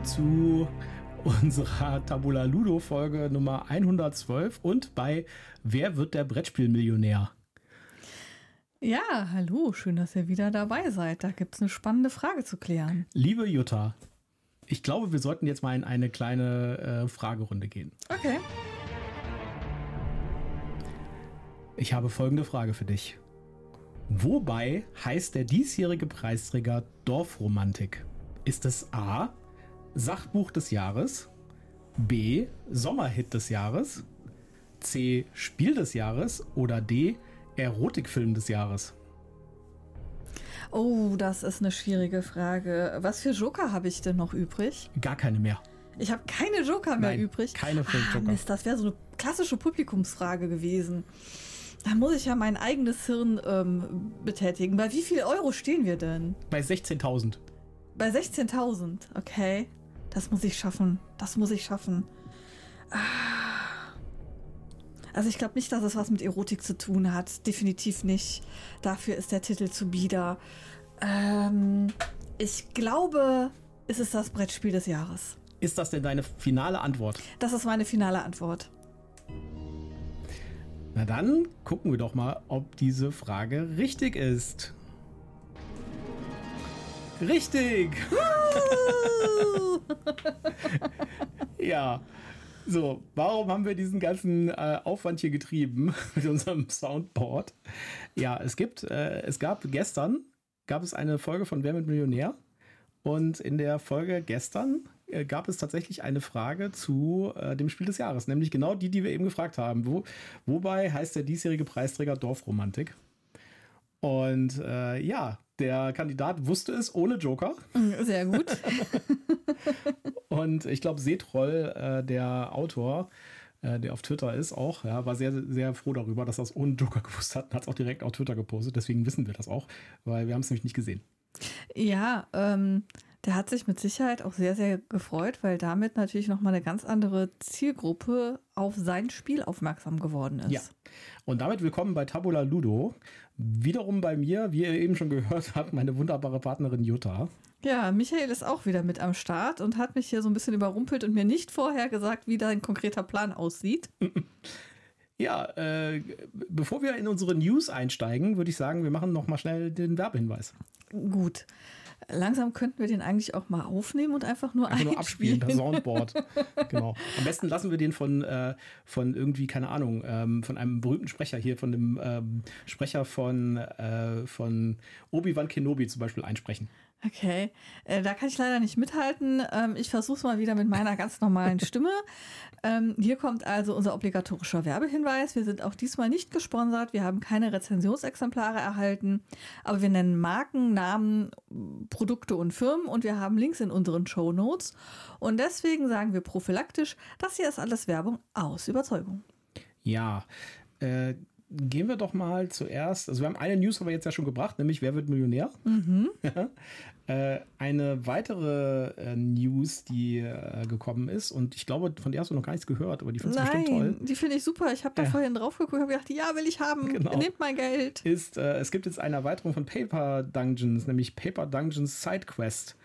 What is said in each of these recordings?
willkommen zu unserer Tabula Ludo Folge Nummer 112 und bei Wer wird der Brettspielmillionär? Ja, hallo, schön, dass ihr wieder dabei seid. Da gibt es eine spannende Frage zu klären. Liebe Jutta, ich glaube, wir sollten jetzt mal in eine kleine äh, Fragerunde gehen. Okay. Ich habe folgende Frage für dich. Wobei heißt der diesjährige Preisträger Dorfromantik? Ist es A. Sachbuch des Jahres, B. Sommerhit des Jahres, C. Spiel des Jahres oder D. Erotikfilm des Jahres? Oh, das ist eine schwierige Frage. Was für Joker habe ich denn noch übrig? Gar keine mehr. Ich habe keine Joker mehr Nein, übrig. keine ah, Joker. Mist, das wäre so eine klassische Publikumsfrage gewesen. Da muss ich ja mein eigenes Hirn ähm, betätigen. Bei wie viel Euro stehen wir denn? Bei 16.000. Bei 16.000, okay. Das muss ich schaffen. Das muss ich schaffen. Ah. Also ich glaube nicht, dass es was mit Erotik zu tun hat. Definitiv nicht. Dafür ist der Titel zu bieder. Ähm, ich glaube, es ist das Brettspiel des Jahres. Ist das denn deine finale Antwort? Das ist meine finale Antwort. Na dann gucken wir doch mal, ob diese Frage richtig ist. Richtig! ja. So, warum haben wir diesen ganzen äh, Aufwand hier getrieben mit unserem Soundboard? Ja, es gibt, äh, es gab gestern, gab es eine Folge von Wer mit Millionär? Und in der Folge gestern äh, gab es tatsächlich eine Frage zu äh, dem Spiel des Jahres, nämlich genau die, die wir eben gefragt haben. Wo, wobei heißt der diesjährige Preisträger Dorfromantik? Und äh, ja, der Kandidat wusste es ohne Joker. Sehr gut. Und ich glaube, Setroll, äh, der Autor, äh, der auf Twitter ist, auch, ja, war sehr, sehr froh darüber, dass er es ohne Joker gewusst hat und hat es auch direkt auf Twitter gepostet. Deswegen wissen wir das auch, weil wir haben es nämlich nicht gesehen. Ja, ähm, der hat sich mit Sicherheit auch sehr, sehr gefreut, weil damit natürlich nochmal eine ganz andere Zielgruppe auf sein Spiel aufmerksam geworden ist. Ja. Und damit willkommen bei Tabula Ludo. Wiederum bei mir, wie ihr eben schon gehört habt, meine wunderbare Partnerin Jutta. Ja, Michael ist auch wieder mit am Start und hat mich hier so ein bisschen überrumpelt und mir nicht vorher gesagt, wie dein konkreter Plan aussieht. Ja, äh, bevor wir in unsere News einsteigen, würde ich sagen, wir machen noch mal schnell den Werbehinweis. Gut. Langsam könnten wir den eigentlich auch mal aufnehmen und einfach nur Einfach nur abspielen einspielen. Soundboard. genau. Am besten lassen wir den von, äh, von irgendwie, keine Ahnung, ähm, von einem berühmten Sprecher hier, von dem ähm, Sprecher von, äh, von Obi-Wan Kenobi zum Beispiel einsprechen. Okay, äh, da kann ich leider nicht mithalten. Ähm, ich versuche es mal wieder mit meiner ganz normalen Stimme. Ähm, hier kommt also unser obligatorischer Werbehinweis. Wir sind auch diesmal nicht gesponsert. Wir haben keine Rezensionsexemplare erhalten, aber wir nennen Marken, Namen, Produkte und Firmen und wir haben Links in unseren Show Notes. Und deswegen sagen wir prophylaktisch, das hier ist alles Werbung aus Überzeugung. Ja, äh, gehen wir doch mal zuerst. Also, wir haben eine News aber jetzt ja schon gebracht, nämlich Wer wird Millionär? Ja. Äh, eine weitere äh, News, die äh, gekommen ist, und ich glaube, von der hast du noch gar nichts gehört, aber die findest du bestimmt toll. Die finde ich super. Ich habe da vorhin drauf geguckt und habe gedacht, ja, will ich haben. Genau. Nehmt mein Geld. ist, es gibt jetzt eine Erweiterung von Paper Dungeons, nämlich Paper Dungeons Side Quest.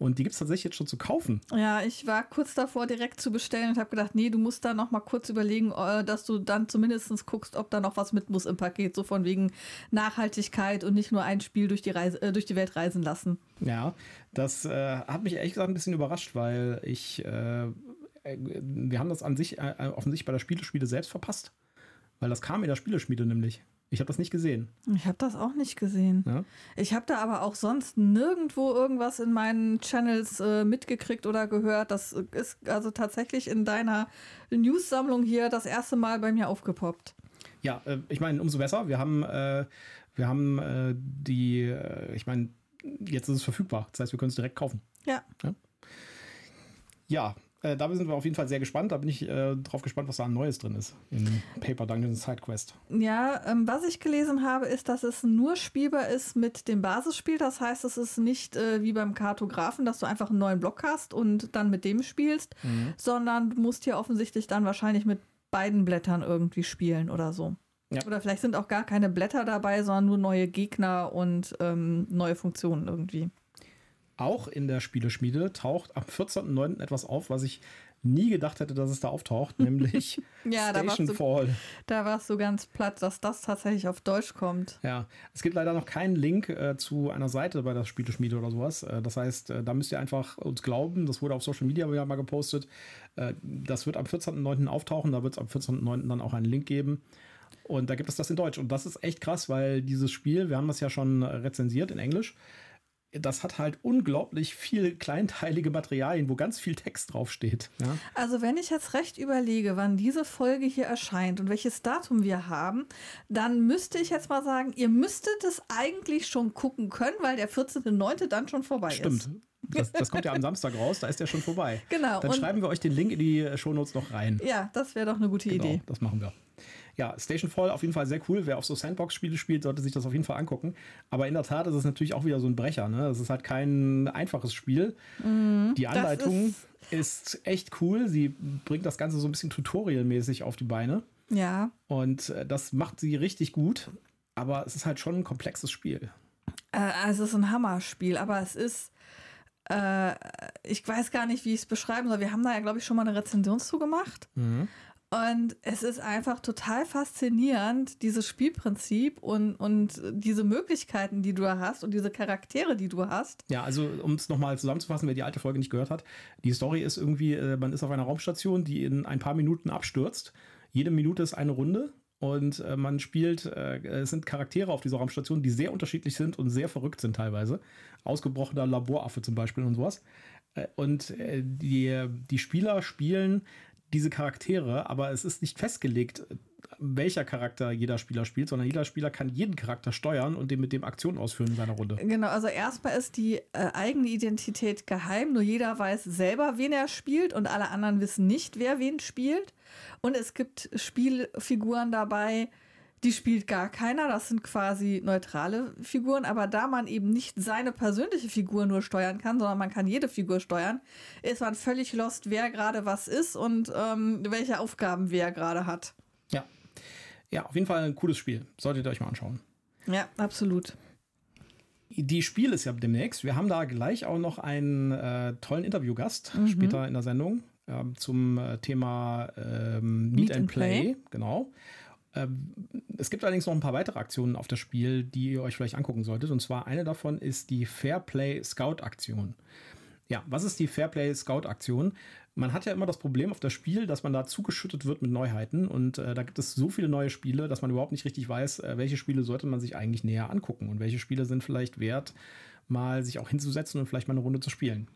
Und die gibt es tatsächlich jetzt schon zu kaufen. Ja, ich war kurz davor, direkt zu bestellen und habe gedacht, nee, du musst da noch mal kurz überlegen, äh, dass du dann zumindest guckst, ob da noch was mit muss im Paket, so von wegen Nachhaltigkeit und nicht nur ein Spiel durch die, Reise, äh, durch die Welt reisen lassen. Ja, das äh, hat mich ehrlich gesagt ein bisschen überrascht, weil ich, äh, äh, wir haben das an sich äh, offensichtlich bei der Spieleschmiede selbst verpasst. Weil das kam in der Spieleschmiede nämlich. Ich habe das nicht gesehen. Ich habe das auch nicht gesehen. Ja? Ich habe da aber auch sonst nirgendwo irgendwas in meinen Channels äh, mitgekriegt oder gehört. Das ist also tatsächlich in deiner News-Sammlung hier das erste Mal bei mir aufgepoppt. Ja, äh, ich meine, umso besser. Wir haben, äh, wir haben äh, die, äh, ich meine, jetzt ist es verfügbar. Das heißt, wir können es direkt kaufen. Ja. Ja, äh, da sind wir auf jeden Fall sehr gespannt. Da bin ich äh, drauf gespannt, was da an Neues drin ist in Paper Dungeons Side Quest. Ja, ähm, was ich gelesen habe, ist, dass es nur spielbar ist mit dem Basisspiel. Das heißt, es ist nicht äh, wie beim Kartografen, dass du einfach einen neuen Block hast und dann mit dem spielst, sondern du musst hier offensichtlich dann wahrscheinlich mit beiden Blättern irgendwie spielen oder so. Ja. Oder vielleicht sind auch gar keine Blätter dabei, sondern nur neue Gegner und ähm, neue Funktionen irgendwie. Auch in der Spieleschmiede taucht am 14.09. etwas auf, was ich nie gedacht hätte, dass es da auftaucht, nämlich ja, Station da Fall. Du, da warst du ganz platt, dass das tatsächlich auf Deutsch kommt. Ja, es gibt leider noch keinen Link äh, zu einer Seite bei der Spieleschmiede oder sowas. Äh, das heißt, äh, da müsst ihr einfach uns glauben, das wurde auf Social Media mal gepostet. Äh, das wird am 14.09. auftauchen, da wird es am 14.09. dann auch einen Link geben. Und da gibt es das in Deutsch. Und das ist echt krass, weil dieses Spiel, wir haben das ja schon rezensiert in Englisch, das hat halt unglaublich viel kleinteilige Materialien, wo ganz viel Text draufsteht. Ja? Also wenn ich jetzt recht überlege, wann diese Folge hier erscheint und welches Datum wir haben, dann müsste ich jetzt mal sagen, ihr müsstet es eigentlich schon gucken können, weil der 14.09. dann schon vorbei Stimmt. ist. Das, das, kommt ja am Samstag raus, da ist der schon vorbei. Genau. Dann schreiben wir euch den Link in die Shownotes noch rein. Ja, das wäre doch eine gute genau, Idee. Das machen wir ja, Station Fall auf jeden Fall sehr cool. Wer auf so Sandbox-Spiele spielt, sollte sich das auf jeden Fall angucken. Aber in der Tat ist es natürlich auch wieder so ein Brecher. Ne? Das ist halt kein einfaches Spiel. Mhm, Die Anleitung ist, ist, echt cool. Sie bringt das Ganze so ein bisschen tutorialmäßig auf die Beine. Ja. Und äh, das macht sie richtig gut. Aber es ist halt schon ein komplexes Spiel. Äh, also es ist ein Hammerspiel, aber es ist äh, ich weiß gar nicht, wie ich es beschreiben soll. Wir haben da ja, glaube ich, schon mal eine Rezension zu gemacht. Mhm. Und es ist einfach total faszinierend, dieses Spielprinzip und, und diese Möglichkeiten, die du da hast und diese Charaktere, die du hast. Ja, also um es nochmal zusammenzufassen, wer die alte Folge nicht gehört hat, die Story ist irgendwie, äh, man ist auf einer Raumstation, die in ein paar Minuten abstürzt. Jede Minute ist eine Runde und äh, man spielt, äh, es sind Charaktere auf dieser Raumstation, die sehr unterschiedlich sind und sehr verrückt sind teilweise. Ausgebrochener Laboraffe zum Beispiel und sowas. Und die, die Spieler spielen diese Charaktere, aber es ist nicht festgelegt, welcher Charakter jeder Spieler spielt, sondern jeder Spieler kann jeden Charakter steuern und dem mit dem Aktionen ausführen in seiner Runde. Genau, also erstmal ist die äh, eigene Identität geheim, nur jeder weiß selber, wen er spielt und alle anderen wissen nicht, wer wen spielt. Und es gibt Spielfiguren dabei, die spielt gar keiner. Das sind quasi neutrale Figuren. Aber da man eben nicht seine persönliche Figur nur steuern kann, sondern man kann jede Figur steuern, ist man völlig lost, wer gerade was ist und ähm, welche Aufgaben wer gerade hat. Ja. Ja, auf jeden Fall ein cooles Spiel. Solltet ihr euch mal anschauen. Ja, absolut. Die Spiel ist ja demnächst. Wir haben da gleich auch noch einen äh, tollen Interviewgast mhm. später in der Sendung äh, zum Thema ähm, Meet, Meet, and Play. Play. Genau. Ähm, es gibt allerdings noch ein paar weitere Aktionen auf das Spiel, die ihr euch vielleicht angucken solltet. Und zwar eine davon ist die Fairplay Scout Aktion. Ja, was ist die Fairplay Scout Aktion? Man hat ja immer das Problem auf das Spiel, dass man da zugeschüttet wird mit Neuheiten. Und äh, da gibt es so viele neue Spiele, dass man überhaupt nicht richtig weiß, äh, welche Spiele sollte man sich eigentlich näher angucken und welche Spiele sind vielleicht wert, mal sich auch hinzusetzen und vielleicht mal eine Runde zu spielen.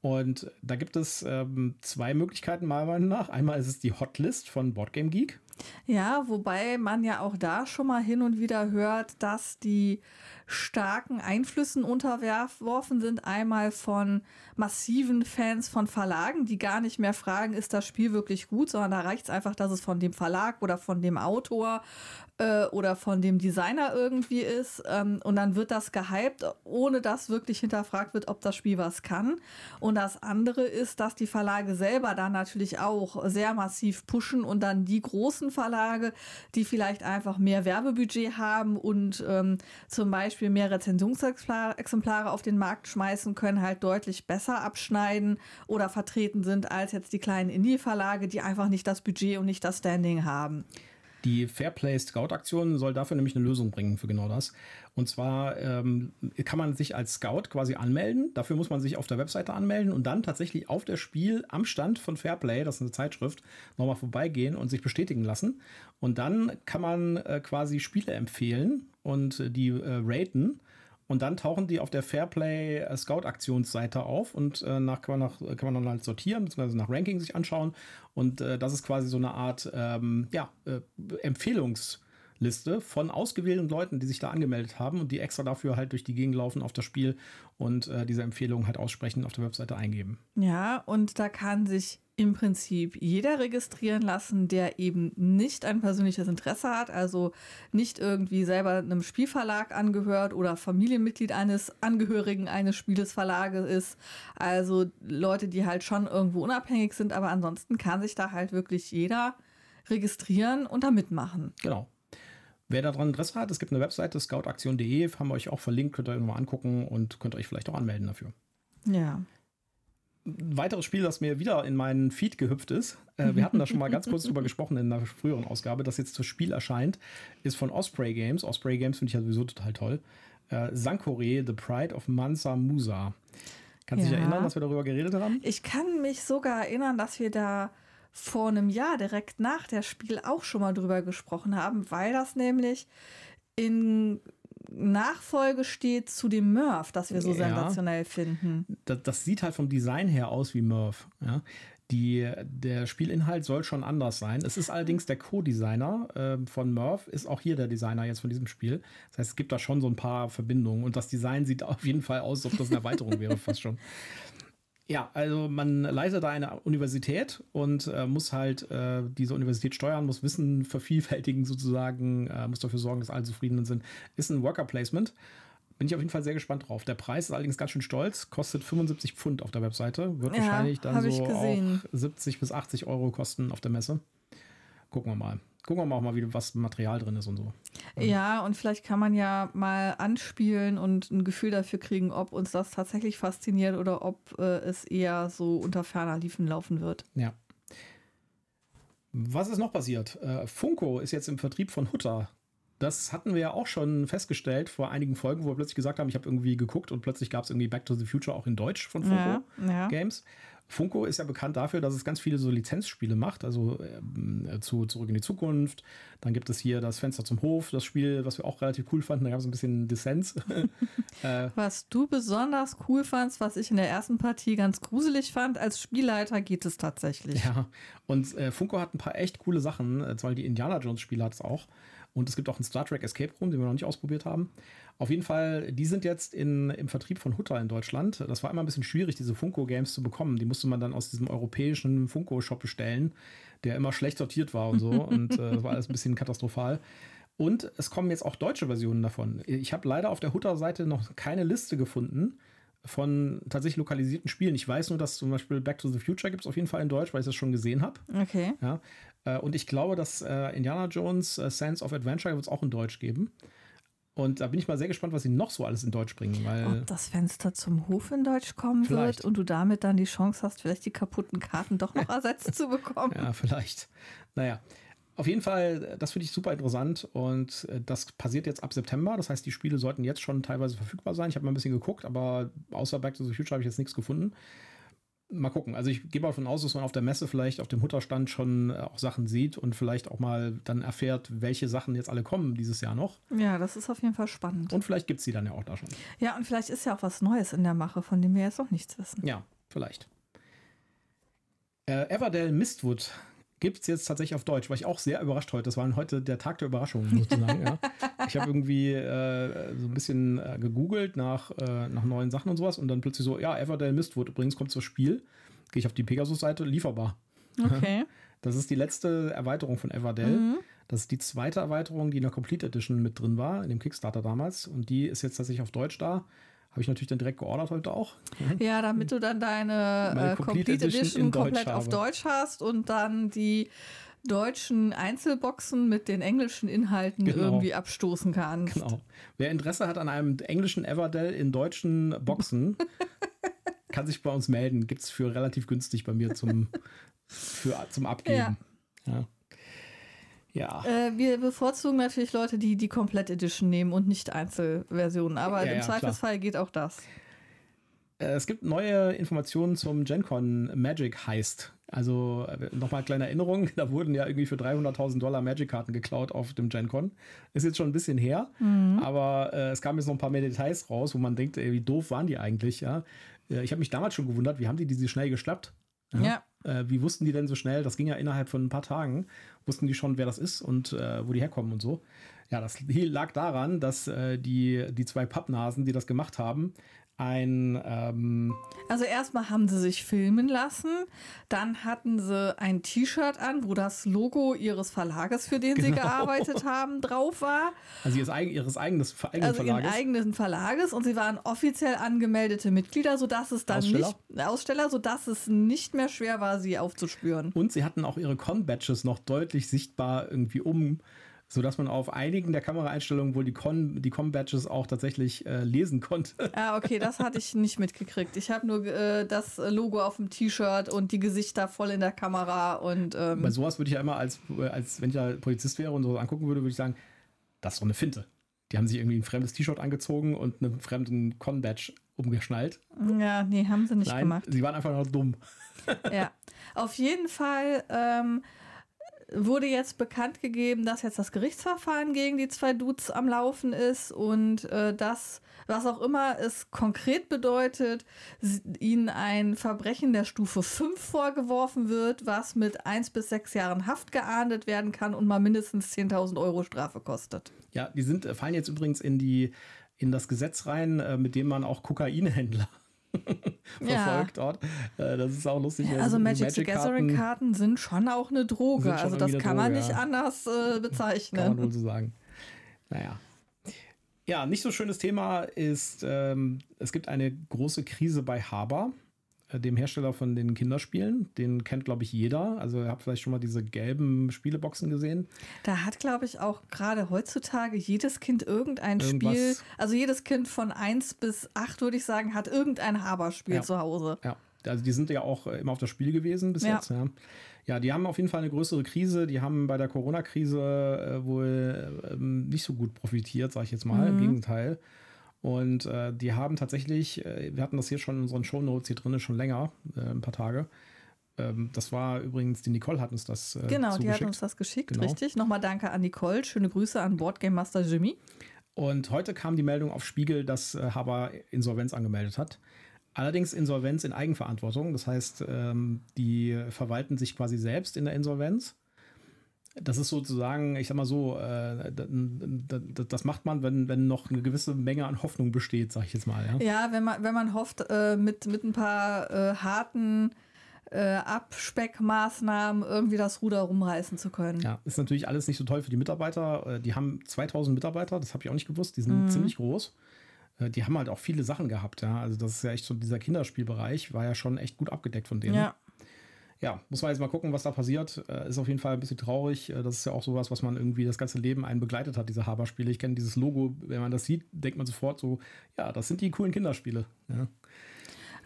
Und da gibt es ähm, zwei Möglichkeiten, meiner Meinung nach. Einmal ist es die Hotlist von Boardgame Geek. Ja, wobei man ja auch da schon mal hin und wieder hört, dass die starken Einflüssen unterworfen sind. Einmal von massiven Fans von Verlagen, die gar nicht mehr fragen, ist das Spiel wirklich gut, sondern da reicht es einfach, dass es von dem Verlag oder von dem Autor äh, oder von dem Designer irgendwie ist. Ähm, und dann wird das gehypt, ohne dass wirklich hinterfragt wird, ob das Spiel was kann. Und das andere ist, dass die Verlage selber dann natürlich auch sehr massiv pushen und dann die großen Verlage, die vielleicht einfach mehr Werbebudget haben und ähm, zum Beispiel mehr Rezensionsexemplare auf den Markt schmeißen können, halt deutlich besser abschneiden oder vertreten sind als jetzt die kleinen Indie-Verlage, die einfach nicht das Budget und nicht das Standing haben. Die Fairplay Scout Aktion soll dafür nämlich eine Lösung bringen für genau das. Und zwar ähm, kann man sich als Scout quasi anmelden. Dafür muss man sich auf der Webseite anmelden und dann tatsächlich auf der Spiel am Stand von Fairplay, das ist eine Zeitschrift, nochmal vorbeigehen und sich bestätigen lassen. Und dann kann man äh, quasi Spiele empfehlen und die äh, raten. Und dann tauchen die auf der Fairplay äh, Scout Aktionsseite auf und äh, nach, kann, man nach, kann man dann halt sortieren, beziehungsweise nach Ranking sich anschauen. Und äh, das ist quasi so eine Art ähm, ja, äh, Empfehlungsliste von ausgewählten Leuten, die sich da angemeldet haben und die extra dafür halt durch die Gegend laufen auf das Spiel und äh, diese Empfehlungen halt aussprechen auf der Webseite eingeben. Ja, und da kann sich im Prinzip jeder registrieren lassen, der eben nicht ein persönliches Interesse hat, also nicht irgendwie selber einem Spielverlag angehört oder Familienmitglied eines Angehörigen eines Spielesverlages ist. Also Leute, die halt schon irgendwo unabhängig sind, aber ansonsten kann sich da halt wirklich jeder registrieren und da mitmachen. Genau. Wer daran Interesse hat, es gibt eine Webseite, scoutaktion.de, haben wir euch auch verlinkt, könnt ihr euch nochmal angucken und könnt euch vielleicht auch anmelden dafür. Ja. Ein weiteres Spiel, das mir wieder in meinen Feed gehüpft ist, äh, wir hatten da schon mal ganz kurz drüber gesprochen in einer früheren Ausgabe, das jetzt das Spiel erscheint, ist von Osprey Games. Osprey Games finde ich ja sowieso total toll. Äh, Sankore, The Pride of Mansa Musa. Kannst du Ja. dich erinnern, dass wir darüber geredet haben? Ich kann mich sogar erinnern, dass wir da vor einem Jahr direkt nach der Spiel auch schon mal drüber gesprochen haben, weil das nämlich in Nachfolge steht zu dem Murph, das wir so Ja. sensationell finden. das, das sieht halt vom Design her aus wie Murph. Ja? Die, der Spielinhalt soll schon anders sein. Es ist allerdings der Co-Designer äh, von Murph, ist auch hier der Designer jetzt von diesem Spiel. Das heißt, es gibt da schon so ein paar Verbindungen und das Design sieht auf jeden Fall aus, als ob das eine Erweiterung wäre, fast schon. Ja, also man leitet da eine Universität und äh, muss halt äh, diese Universität steuern, muss Wissen vervielfältigen sozusagen, äh, muss dafür sorgen, dass alle zufrieden sind. Ist ein Worker Placement. Bin ich auf jeden Fall sehr gespannt drauf. Der Preis ist allerdings ganz schön stolz, kostet 75 Pfund auf der Webseite, wird Ja, wahrscheinlich dann so auch 70 bis 80 Euro kosten auf der Messe. Gucken wir mal. Gucken wir mal auch mal, wie, was Material drin ist und so. Ja, und vielleicht kann man ja mal anspielen und ein Gefühl dafür kriegen, ob uns das tatsächlich fasziniert oder ob äh, es eher so unter ferner Liefen laufen wird. Ja. Was ist noch passiert? Äh, Funko ist jetzt im Vertrieb von Hutter. Das hatten wir ja auch schon festgestellt vor einigen Folgen, wo wir plötzlich gesagt haben, ich habe irgendwie geguckt und plötzlich gab es irgendwie Back to the Future auch in Deutsch von Funko Ja, ja. Games. Funko ist ja bekannt dafür, dass es ganz viele so Lizenzspiele macht, also ähm, zu Zurück in die Zukunft. Dann gibt es hier das Fenster zum Hof, das Spiel, was wir auch relativ cool fanden. Da gab es ein bisschen Dissens. äh, Was du besonders cool fandst, was ich in der ersten Partie ganz gruselig fand, als Spielleiter geht es tatsächlich. Ja, und äh, Funko hat ein paar echt coole Sachen. Äh, zum Beispiel die Indiana Jones Spiele hat es auch. Und es gibt auch einen Star Trek Escape Room, den wir noch nicht ausprobiert haben. Auf jeden Fall, die sind jetzt in, im Vertrieb von Hutter in Deutschland. Das war immer ein bisschen schwierig, diese Funko-Games zu bekommen. Die musste man dann aus diesem europäischen Funko-Shop bestellen, der immer schlecht sortiert war und so. und äh, das war alles ein bisschen katastrophal. Und es kommen jetzt auch deutsche Versionen davon. Ich habe leider auf der Hutter-Seite noch keine Liste gefunden von tatsächlich lokalisierten Spielen. Ich weiß nur, dass zum Beispiel Back to the Future gibt es auf jeden Fall in Deutsch, weil ich das schon gesehen habe. Okay. Ja, äh, und ich glaube, dass äh, Indiana Jones äh, Sands of Adventure wird es auch in Deutsch geben. Und da bin ich mal sehr gespannt, was sie noch so alles in Deutsch bringen, weil Ob das Fenster zum Hof in Deutsch kommen Vielleicht. wird und du damit dann die Chance hast, vielleicht die kaputten Karten doch noch ersetzt zu bekommen. ja, vielleicht. Naja, auf jeden Fall, äh, das finde ich super interessant und äh, das passiert jetzt ab September. Das heißt, die Spiele sollten jetzt schon teilweise verfügbar sein. Ich habe mal ein bisschen geguckt, aber außer Back to the Future habe ich jetzt nichts gefunden. Mal gucken. Also ich gehe mal davon aus, dass man auf der Messe vielleicht auf dem Hutterstand schon äh, auch Sachen sieht und vielleicht auch mal dann erfährt, welche Sachen jetzt alle kommen dieses Jahr noch. Ja, das ist auf jeden Fall spannend. Und vielleicht gibt es die dann ja auch da schon. Ja, und vielleicht ist ja auch was Neues in der Mache, von dem wir jetzt noch nichts wissen. Ja, vielleicht. Äh, Everdell Mistwood gibt es jetzt tatsächlich auf Deutsch. War ich auch sehr überrascht heute. Das war heute der Tag der Überraschung, sozusagen. ja. Ich habe irgendwie äh, so ein bisschen äh, gegoogelt nach, äh, nach neuen Sachen und sowas und dann plötzlich so, ja, Everdell Mistwood übrigens kommt zum Spiel. Gehe ich auf die Pegasus-Seite, lieferbar. Okay. Das ist die letzte Erweiterung von Everdell. Mhm. Das ist die zweite Erweiterung, die in der Complete Edition mit drin war, in dem Kickstarter damals. Und die ist jetzt tatsächlich auf Deutsch da. Habe ich natürlich dann direkt geordert heute auch. Ja, damit du dann deine, äh, Complete Edition Edition, in Deutsch komplett auf. Deutsch hast und dann die deutschen Einzelboxen mit den englischen Inhalten Genau. irgendwie abstoßen kannst. Genau. Wer Interesse hat an einem englischen Everdell in deutschen Boxen, kann sich bei uns melden. Gibt es für relativ günstig bei mir zum, für, zum Abgeben. Ja. Ja. Äh, wir bevorzugen natürlich Leute, die die Komplett Edition nehmen und nicht Einzelversionen. Aber Ja, im ja, klar. Zweifelsfall geht auch das. Äh, Es gibt neue Informationen zum GenCon Magic Heist. Also nochmal kleine Erinnerung, da wurden ja irgendwie für 300.000 Dollar Magic-Karten geklaut auf dem GenCon. Ist jetzt schon ein bisschen her, aber äh, es kamen jetzt noch ein paar mehr Details raus, wo man denkt, ey, wie doof waren die eigentlich, ja. Äh, Ich habe mich damals schon gewundert, wie haben die die so schnell geschnappt? Ja. Äh, wie wussten die denn so schnell? Das ging ja innerhalb von ein paar Tagen. Wussten die schon, wer das ist und äh, wo die herkommen und so. Ja, das lag daran, dass äh, die, die zwei Pappnasen, die das gemacht haben, ein ähm, Also erstmal haben sie sich filmen lassen, dann hatten sie ein T-Shirt an, wo das Logo ihres Verlages, für den sie Genau. gearbeitet haben, drauf war. also ihres, ihres eigenes, eigenen Also ihren Verlages. eigenen Verlages und sie waren offiziell angemeldete Mitglieder, sodass es dann Aussteller? nicht Aussteller, sodass es nicht mehr schwer war, sie aufzuspüren. Und sie hatten auch ihre Con-Badges noch deutlich sichtbar irgendwie um sodass man auf einigen der Kameraeinstellungen wohl die Com, die Com-Badges auch tatsächlich äh, lesen konnte. Ah, okay, das hatte ich nicht mitgekriegt. Ich habe nur äh, das Logo auf dem T-Shirt und die Gesichter voll in der Kamera und ähm Bei sowas würde ich ja immer als, als wenn ich ja Polizist wäre und so angucken würde, würde ich sagen, das ist doch eine Finte. Die haben sich irgendwie ein fremdes T-Shirt angezogen und einen fremden Con-Badge umgeschnallt. Ja, nee, haben sie nicht Nein, gemacht. Sie waren einfach nur dumm. Ja, auf jeden Fall ähm, wurde jetzt bekannt gegeben, dass jetzt das Gerichtsverfahren gegen die zwei Dudes am Laufen ist und äh, das, was auch immer es konkret bedeutet, ihnen ein Verbrechen der Stufe 5 vorgeworfen wird, was mit 1 bis 6 Jahren Haft geahndet werden kann und mal mindestens 10.000 Euro Strafe kostet. Ja, die sind, äh, fallen jetzt übrigens in die in das Gesetz rein, äh, mit dem man auch Kokainhändler Ja. verfolgt dort. Äh, das ist auch lustig. Ja, also so Magic the Magic-Karten Gathering-Karten sind schon auch eine Droge. Also das kann man Droge, nicht ja. anders äh, Kann man bezeichnen. wohl so sagen. Naja. Ja, nicht so schönes Thema ist, ähm, es gibt eine große Krise bei Haber, dem Hersteller von den Kinderspielen. Den kennt, glaube ich, jeder. Also ihr habt vielleicht schon mal diese gelben Spieleboxen gesehen. Da hat, glaube ich, auch gerade heutzutage jedes Kind irgendein Irgendwas. Spiel, also jedes Kind von 1 bis 8, würde ich sagen, hat irgendein Haberspiel Ja. zu Hause. Ja, also die sind ja auch äh, immer auf das Spiel gewesen bis Ja. jetzt. Ja. ja, die haben auf jeden Fall eine größere Krise. Die haben bei der Corona-Krise äh, wohl ähm, nicht so gut profitiert, sage ich jetzt mal. Im Gegenteil. Und äh, die haben tatsächlich, äh, wir hatten das hier schon in unseren Shownotes hier drin schon länger, äh, ein paar Tage. Ähm, das war übrigens, die Nicole hat uns das äh, Genau, die hat uns das geschickt, Genau. richtig. Nochmal danke an Nicole. Schöne Grüße an Boardgame Master Jimmy. Und heute kam die Meldung auf Spiegel, dass äh, Haber Insolvenz angemeldet hat. Allerdings Insolvenz in Eigenverantwortung. Das heißt, ähm, die verwalten sich quasi selbst in der Insolvenz. Das ist sozusagen, ich sag mal so, äh, das macht man, wenn, wenn noch eine gewisse Menge an Hoffnung besteht, sag ich jetzt mal. Ja? Ja, wenn man, wenn man hofft, äh, mit, mit ein paar äh, harten äh, Abspeckmaßnahmen irgendwie das Ruder rumreißen zu können. Ja, ist natürlich alles nicht so toll für die Mitarbeiter. Äh, Die haben 2000 Mitarbeiter, das habe ich auch nicht gewusst. Die sind ziemlich groß. Äh, Die haben halt auch viele Sachen gehabt. Ja, also das ist ja echt so dieser Kinderspielbereich war ja schon echt gut abgedeckt von denen. Ja. Ja, muss man jetzt mal gucken, was da passiert. Äh, Ist auf jeden Fall ein bisschen traurig. Äh, Das ist ja auch sowas, was man irgendwie das ganze Leben einen begleitet hat, diese Haber-Spiele. Ich kenne dieses Logo, wenn man das sieht, denkt man sofort so, ja, das sind die coolen Kinderspiele. Ja.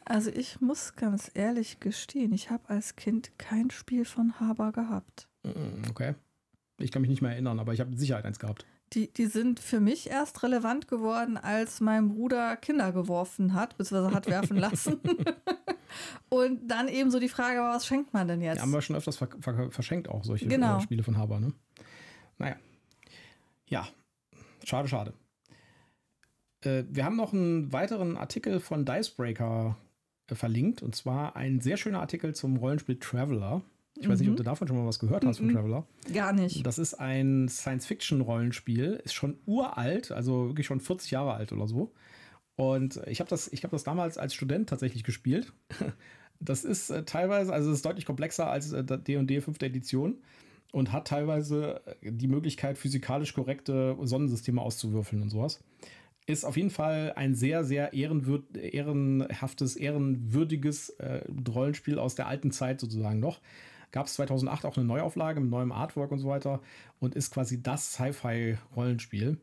Also ich muss ganz ehrlich gestehen, ich habe als Kind kein Spiel von Haber gehabt. Mm, Okay. Ich kann mich nicht mehr erinnern, aber ich habe mit Sicherheit eins gehabt. Die, die sind für mich erst relevant geworden, als mein Bruder Kinder geworfen hat, beziehungsweise hat werfen lassen. Und dann eben so die Frage, was schenkt man denn Die jetzt? haben wir schon öfters ver ver verschenkt, auch solche Genau. äh, Spiele von Haber. Ne? Naja. Ja, schade, schade. Äh, wir haben noch einen weiteren Artikel von Dicebreaker äh, verlinkt. Und zwar ein sehr schöner Artikel zum Rollenspiel Traveler. Ich weiß nicht, ob du davon schon mal was gehört hast von Traveler. Gar nicht. Das ist ein Science-Fiction-Rollenspiel, ist schon uralt, also wirklich schon 40 Jahre alt oder so. Und ich habe das, hab das damals als Student tatsächlich gespielt. Das ist äh, teilweise, also es ist deutlich komplexer als äh, D&D 5. Edition und hat teilweise äh, die Möglichkeit, physikalisch korrekte Sonnensysteme auszuwürfeln und sowas. Ist auf jeden Fall ein sehr, sehr ehrenhaftes, ehrenwürdiges äh, Rollenspiel aus der alten Zeit sozusagen noch. Gab es 2008 auch eine Neuauflage mit neuem Artwork und so weiter und ist quasi das Sci-Fi-Rollenspiel.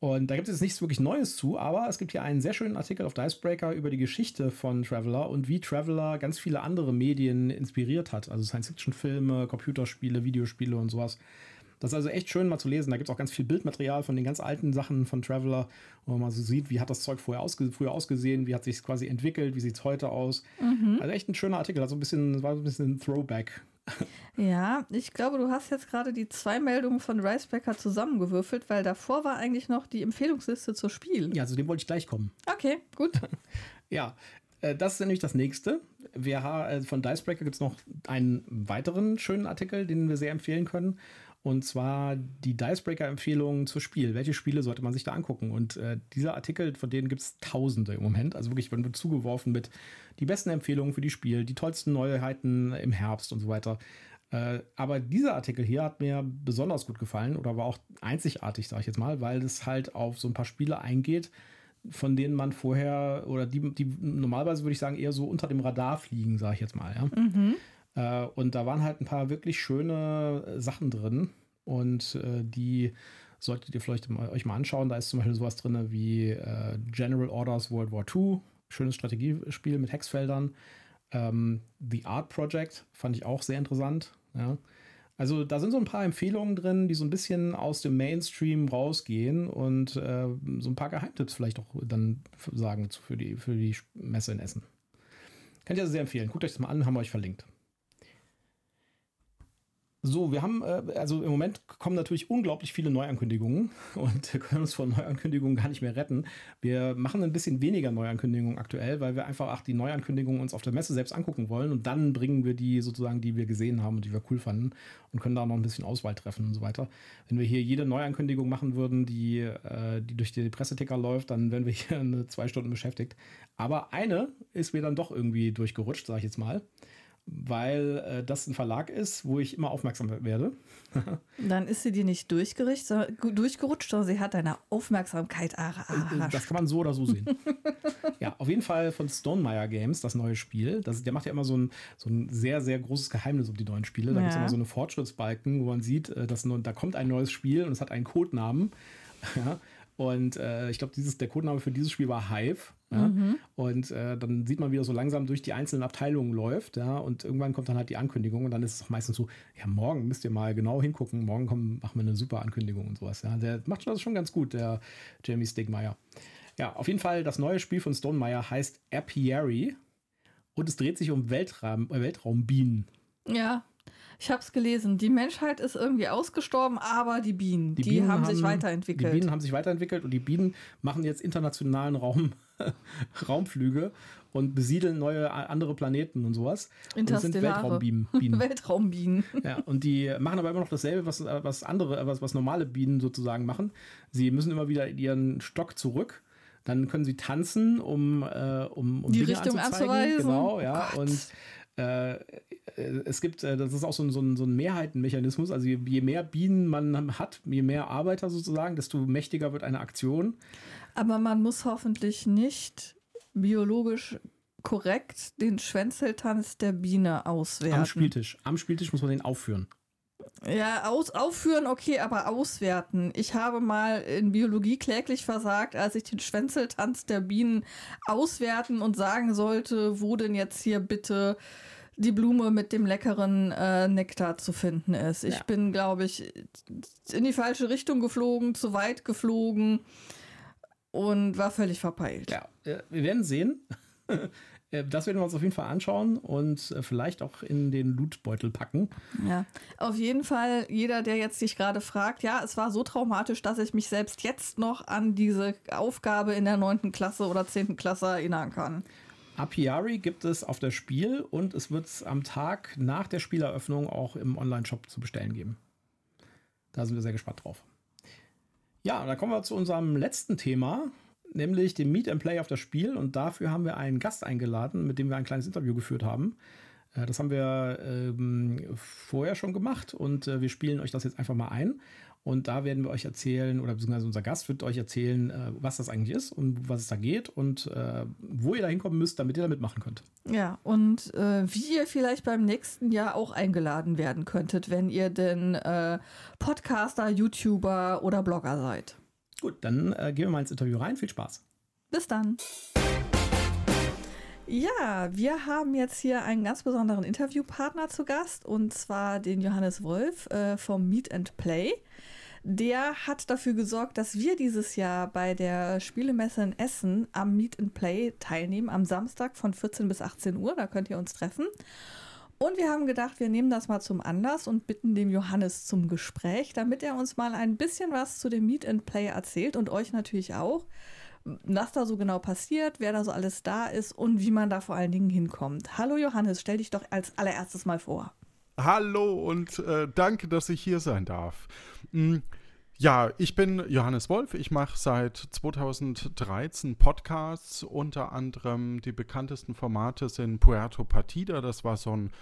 Und da gibt es jetzt nichts wirklich Neues zu, aber es gibt hier einen sehr schönen Artikel auf Dicebreaker über die Geschichte von Traveler und wie Traveler ganz viele andere Medien inspiriert hat. Also Science-Fiction-Filme, Computerspiele, Videospiele und sowas. Das ist also echt schön mal zu lesen. Da gibt es auch ganz viel Bildmaterial von den ganz alten Sachen von Traveler, wo man so sieht, wie hat das Zeug vorher ausge früher ausgesehen, wie hat sich quasi entwickelt, wie sieht es heute aus. Also echt ein schöner Artikel, also ein bisschen, war so ein bisschen ein Throwback. Ja, ich glaube, du hast jetzt gerade die zwei Meldungen von Ricebacker zusammengewürfelt, weil davor war eigentlich noch die Empfehlungsliste zur Spiel. Ja, zu dem wollte ich gleich kommen. Okay, gut. Ja, äh, das ist nämlich das nächste. Wir äh, von Dicebreaker gibt es noch einen weiteren schönen Artikel, den wir sehr empfehlen können. Und zwar die Dicebreaker-Empfehlungen zur Spiel. Welche Spiele sollte man sich da angucken? Und äh, dieser Artikel, von denen gibt es tausende im Moment. Also wirklich, man wird zugeworfen mit die besten Empfehlungen für die Spiel, die tollsten Neuheiten im Herbst und so weiter. Äh, aber dieser Artikel hier hat mir besonders gut gefallen oder war auch einzigartig, sage ich jetzt mal, weil es halt auf so ein paar Spiele eingeht, von denen man vorher oder die, die normalerweise würde ich sagen eher so unter dem Radar fliegen, sage ich jetzt mal. Ja? Äh, und da waren halt ein paar wirklich schöne Sachen drin. und äh, die solltet ihr vielleicht mal, euch mal anschauen. Da ist zum Beispiel sowas drin wie äh, General Orders World War II, schönes Strategiespiel mit Hexfeldern. Ähm, The Art Project fand ich auch sehr interessant. Ja. Also da sind so ein paar Empfehlungen drin, die so ein bisschen aus dem Mainstream rausgehen und äh, so ein paar Geheimtipps vielleicht auch dann sagen für die, für die Messe in Essen. Kann ich also sehr empfehlen. Guckt euch das mal an, haben wir euch verlinkt. So, wir haben, äh, also im Moment kommen natürlich unglaublich viele Neuankündigungen und können uns von Neuankündigungen gar nicht mehr retten. Wir machen ein bisschen weniger Neuankündigungen aktuell, weil wir einfach auch die Neuankündigungen uns auf der Messe selbst angucken wollen und dann bringen wir die sozusagen, die wir gesehen haben und die wir cool fanden und können da noch ein bisschen Auswahl treffen und so weiter. Wenn wir hier jede Neuankündigung machen würden, die, äh, die durch die Presseticker läuft, dann wären wir hier eine zwei Stunden beschäftigt. Aber eine ist mir dann doch irgendwie durchgerutscht, sage ich jetzt mal weil äh, das ein Verlag ist, wo ich immer aufmerksam werde. Dann ist sie dir nicht durchgerutscht, sondern sie hat deine Aufmerksamkeit erhascht. Das kann man so oder so sehen. ja, auf jeden Fall von Stonemeyer Games, das neue Spiel. Das, der macht ja immer so ein, so ein sehr, sehr großes Geheimnis um die neuen Spiele. Da ja. gibt es immer so eine Fortschrittsbalken, wo man sieht, äh, dass da kommt ein neues Spiel und es hat einen Codenamen. ja, und äh, ich glaube, der Codename für dieses Spiel war Hive. Ja? Mhm. Und äh, dann sieht man, wie er so langsam durch die einzelnen Abteilungen läuft. Ja? Und irgendwann kommt dann halt die Ankündigung und dann ist es auch meistens so, ja, morgen müsst ihr mal genau hingucken. Morgen kommen, machen wir eine super Ankündigung und sowas. Ja? Der macht das schon ganz gut, der Jamie Stegmeier. Ja, auf jeden Fall, das neue Spiel von Stonemeyer heißt Apiary und es dreht sich um Weltraum, äh, Weltraumbienen. Ja, ich habe es gelesen. Die Menschheit ist irgendwie ausgestorben, aber die Bienen, die, die Bienen haben, haben, sich weiterentwickelt. Die Bienen haben sich weiterentwickelt und die Bienen machen jetzt internationalen Raum, Raumflüge und besiedeln neue andere Planeten und sowas. Und sind Weltraumbienen. Weltraumbienen. Ja, und die machen aber immer noch dasselbe, was, was andere, was, was normale Bienen sozusagen machen. Sie müssen immer wieder in ihren Stock zurück dann können sie tanzen, um, äh, um, um die Dinge Richtung anzuweisen. Genau, ja. Oh und äh, es gibt, äh, das ist auch so ein, so ein, so ein Mehrheitenmechanismus. Also je, je, mehr Bienen man hat, je mehr Arbeiter sozusagen, desto mächtiger wird eine Aktion. Aber man muss hoffentlich nicht biologisch korrekt den Schwänzeltanz der Biene auswerten. Am Spieltisch. Am Spieltisch muss man den aufführen. Ja, aus, aufführen, okay, aber auswerten. Ich habe mal in Biologie kläglich versagt, als ich den Schwänzeltanz der Bienen auswerten und sagen sollte, wo denn jetzt hier bitte die Blume mit dem leckeren äh, Nektar zu finden ist. Ich ja. bin, glaube ich, in die falsche Richtung geflogen, zu weit geflogen und war völlig verpeilt. Ja, äh, wir werden sehen. Äh, das werden wir uns auf jeden Fall anschauen und äh, vielleicht auch in den Lootbeutel packen. Ja, auf jeden Fall, jeder, der jetzt sich gerade fragt, ja, es war so traumatisch, dass ich mich selbst jetzt noch an diese Aufgabe in der 9. Klasse oder 10. Klasse erinnern kann. Apiari gibt es auf das Spiel und es wird es am Tag nach der Spieleröffnung auch im Online-Shop zu bestellen geben. Da sind wir sehr gespannt drauf. Ja, dann kommen wir zu unserem letzten Thema nämlich dem Meet and Play auf das Spiel. Und dafür haben wir einen Gast eingeladen, mit dem wir ein kleines Interview geführt haben. Äh, das haben wir ähm, vorher schon gemacht und äh, wir spielen euch das jetzt einfach mal ein. Und da werden wir euch erzählen, oder beziehungsweise unser Gast wird euch erzählen, äh, was das eigentlich ist und was es da geht und äh, wo ihr da hinkommen müsst, damit ihr da mitmachen könnt. Ja, und äh, wie ihr vielleicht beim nächsten Jahr auch eingeladen werden könntet, wenn ihr denn äh, Podcaster, YouTuber oder Blogger seid. Gut, dann äh, gehen wir mal ins Interview rein. Viel Spaß. Bis dann. Ja, wir haben jetzt hier einen ganz besonderen Interviewpartner zu Gast und zwar den Johannes Wolf äh, vom Meet and Play. Der hat dafür gesorgt, dass wir dieses Jahr bei der Spielemesse in Essen am Meet and Play teilnehmen, am Samstag von 14 bis 18 Uhr. Da könnt ihr uns treffen. Und wir haben gedacht, wir nehmen das mal zum Anlass und bitten dem Johannes zum Gespräch, damit er uns mal ein bisschen was zu dem Meet and Play erzählt und euch natürlich auch, was da so genau passiert, wer da so alles da ist und wie man da vor allen Dingen hinkommt. Hallo Johannes, stell dich doch als allererstes mal vor. Hallo und äh, danke, dass ich hier sein darf. Mhm. Ja, ich bin Johannes Wolf. Ich mache seit 2013 Podcasts. Unter anderem die bekanntesten Formate sind Puerto Partida. Das war so ein